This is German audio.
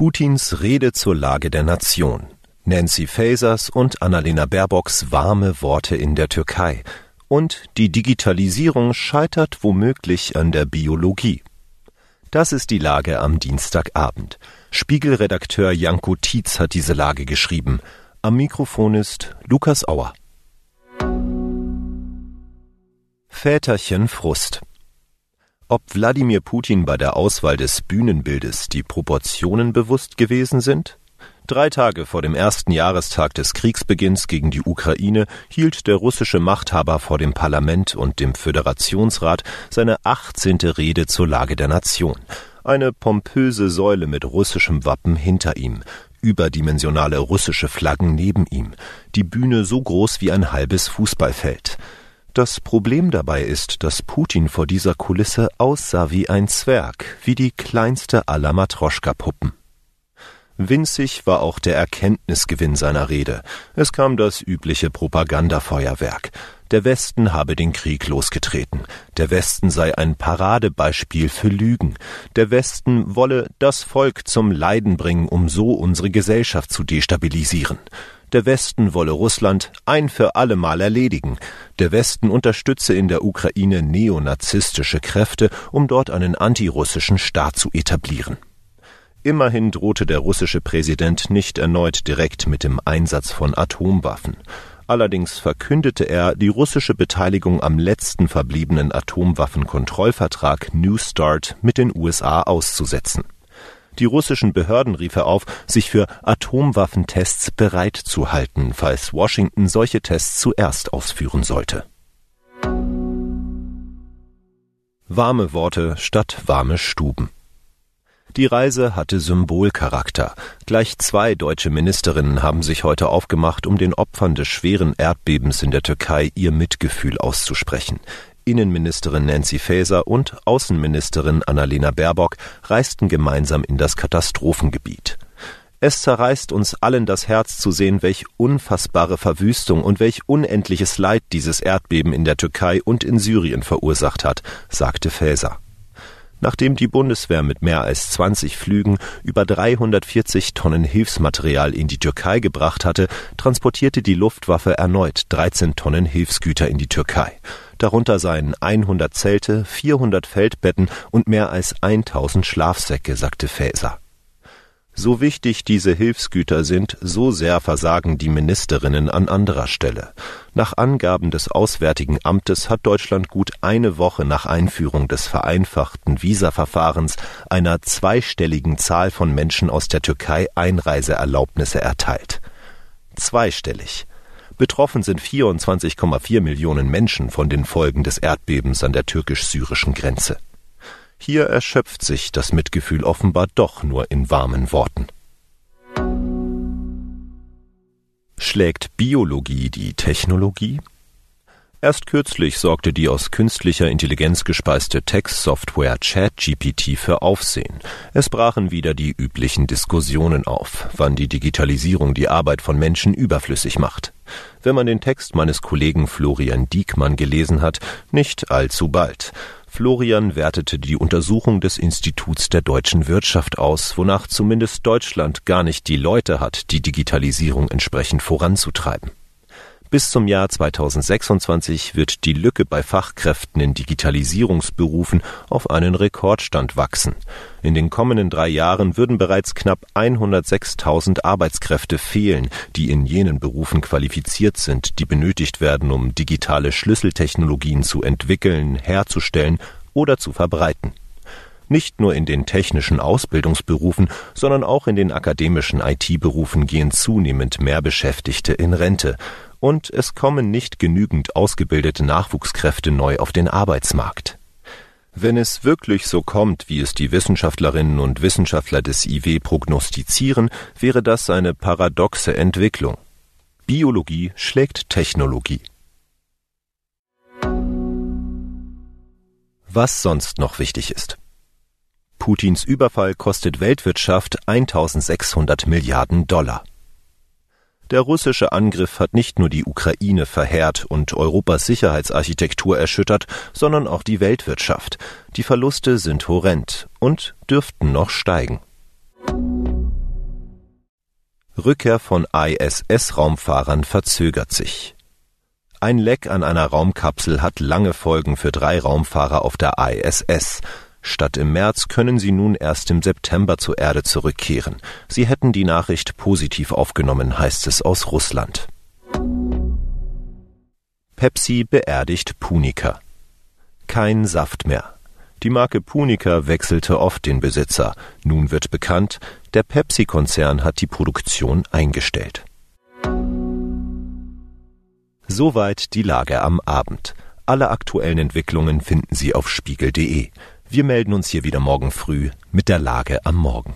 Putins Rede zur Lage der Nation. Nancy Fasers und Annalena Baerbocks warme Worte in der Türkei. Und die Digitalisierung scheitert womöglich an der Biologie. Das ist die Lage am Dienstagabend. Spiegelredakteur Janko Tietz hat diese Lage geschrieben. Am Mikrofon ist Lukas Auer. Väterchen Frust. Ob Wladimir Putin bei der Auswahl des Bühnenbildes die Proportionen bewusst gewesen sind? Drei Tage vor dem ersten Jahrestag des Kriegsbeginns gegen die Ukraine hielt der russische Machthaber vor dem Parlament und dem Föderationsrat seine 18. Rede zur Lage der Nation. Eine pompöse Säule mit russischem Wappen hinter ihm, überdimensionale russische Flaggen neben ihm, die Bühne so groß wie ein halbes Fußballfeld. Das Problem dabei ist, dass Putin vor dieser Kulisse aussah wie ein Zwerg, wie die kleinste aller Matroschka-Puppen. Winzig war auch der Erkenntnisgewinn seiner Rede. Es kam das übliche Propagandafeuerwerk. Der Westen habe den Krieg losgetreten. Der Westen sei ein Paradebeispiel für Lügen. Der Westen wolle das Volk zum Leiden bringen, um so unsere Gesellschaft zu destabilisieren. Der Westen wolle Russland ein für allemal erledigen. Der Westen unterstütze in der Ukraine neonazistische Kräfte, um dort einen antirussischen Staat zu etablieren. Immerhin drohte der russische Präsident nicht erneut direkt mit dem Einsatz von Atomwaffen. Allerdings verkündete er, die russische Beteiligung am letzten verbliebenen Atomwaffenkontrollvertrag New Start mit den USA auszusetzen. Die russischen Behörden rief er auf, sich für Atomwaffentests bereit zu halten, falls Washington solche Tests zuerst ausführen sollte. Warme Worte statt warme Stuben. Die Reise hatte Symbolcharakter. Gleich zwei deutsche Ministerinnen haben sich heute aufgemacht, um den Opfern des schweren Erdbebens in der Türkei ihr Mitgefühl auszusprechen. Innenministerin Nancy Faeser und Außenministerin Annalena Baerbock reisten gemeinsam in das Katastrophengebiet. Es zerreißt uns allen das Herz zu sehen, welch unfassbare Verwüstung und welch unendliches Leid dieses Erdbeben in der Türkei und in Syrien verursacht hat, sagte Faeser. Nachdem die Bundeswehr mit mehr als 20 Flügen über 340 Tonnen Hilfsmaterial in die Türkei gebracht hatte, transportierte die Luftwaffe erneut 13 Tonnen Hilfsgüter in die Türkei. Darunter seien 100 Zelte, 400 Feldbetten und mehr als 1000 Schlafsäcke, sagte Faeser. So wichtig diese Hilfsgüter sind, so sehr versagen die Ministerinnen an anderer Stelle. Nach Angaben des Auswärtigen Amtes hat Deutschland gut eine Woche nach Einführung des vereinfachten Visaverfahrens einer zweistelligen Zahl von Menschen aus der Türkei Einreiseerlaubnisse erteilt. Zweistellig. Betroffen sind 24,4 Millionen Menschen von den Folgen des Erdbebens an der türkisch-syrischen Grenze. Hier erschöpft sich das Mitgefühl offenbar doch nur in warmen Worten. Schlägt Biologie die Technologie? Erst kürzlich sorgte die aus künstlicher Intelligenz gespeiste Textsoftware ChatGPT für Aufsehen. Es brachen wieder die üblichen Diskussionen auf, wann die Digitalisierung die Arbeit von Menschen überflüssig macht. Wenn man den Text meines Kollegen Florian Diekmann gelesen hat, nicht allzu bald. Florian wertete die Untersuchung des Instituts der deutschen Wirtschaft aus, wonach zumindest Deutschland gar nicht die Leute hat, die Digitalisierung entsprechend voranzutreiben. Bis zum Jahr 2026 wird die Lücke bei Fachkräften in Digitalisierungsberufen auf einen Rekordstand wachsen. In den kommenden drei Jahren würden bereits knapp 106.000 Arbeitskräfte fehlen, die in jenen Berufen qualifiziert sind, die benötigt werden, um digitale Schlüsseltechnologien zu entwickeln, herzustellen oder zu verbreiten. Nicht nur in den technischen Ausbildungsberufen, sondern auch in den akademischen IT-Berufen gehen zunehmend mehr Beschäftigte in Rente, und es kommen nicht genügend ausgebildete Nachwuchskräfte neu auf den Arbeitsmarkt. Wenn es wirklich so kommt, wie es die Wissenschaftlerinnen und Wissenschaftler des IW prognostizieren, wäre das eine paradoxe Entwicklung. Biologie schlägt Technologie. Was sonst noch wichtig ist. Putins Überfall kostet Weltwirtschaft 1600 Milliarden Dollar. Der russische Angriff hat nicht nur die Ukraine verheert und Europas Sicherheitsarchitektur erschüttert, sondern auch die Weltwirtschaft. Die Verluste sind horrend und dürften noch steigen. Rückkehr von ISS-Raumfahrern verzögert sich. Ein Leck an einer Raumkapsel hat lange Folgen für drei Raumfahrer auf der ISS. Statt im März können sie nun erst im September zur Erde zurückkehren. Sie hätten die Nachricht positiv aufgenommen, heißt es aus Russland. Pepsi beerdigt Punica. Kein Saft mehr. Die Marke Punica wechselte oft den Besitzer. Nun wird bekannt, der Pepsi-Konzern hat die Produktion eingestellt. Soweit die Lage am Abend. Alle aktuellen Entwicklungen finden Sie auf spiegel.de. Wir melden uns hier wieder morgen früh mit der Lage am Morgen.